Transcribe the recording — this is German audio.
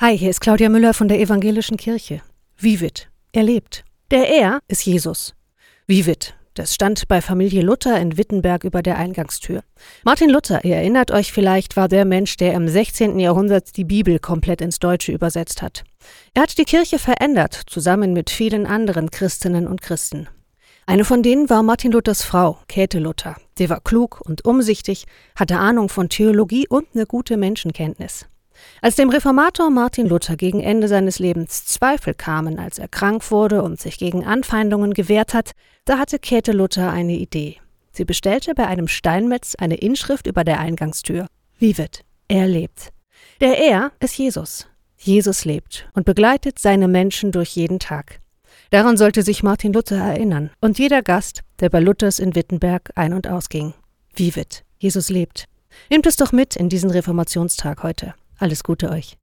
Hi, hier ist Claudia Müller von der Evangelischen Kirche. Vivid, er lebt. Der Er ist Jesus. Vivid, das stand bei Familie Luther in Wittenberg über der Eingangstür. Martin Luther, ihr erinnert euch vielleicht, war der Mensch, der im 16. Jahrhundert die Bibel komplett ins Deutsche übersetzt hat. Er hat die Kirche verändert, zusammen mit vielen anderen Christinnen und Christen. Eine von denen war Martin Luthers Frau, Käthe Luther. Sie war klug und umsichtig, hatte Ahnung von Theologie und eine gute Menschenkenntnis. Als dem Reformator Martin Luther gegen Ende seines Lebens Zweifel kamen, als er krank wurde und sich gegen Anfeindungen gewehrt hat, da hatte Käthe Luther eine Idee. Sie bestellte bei einem Steinmetz eine Inschrift über der Eingangstür. Vivet, er lebt. Der Er ist Jesus. Jesus lebt und begleitet seine Menschen durch jeden Tag. Daran sollte sich Martin Luther erinnern und jeder Gast, der bei Luthers in Wittenberg ein- und ausging. Vivet, Jesus lebt. Nehmt es doch mit in diesen Reformationstag heute. Alles Gute euch.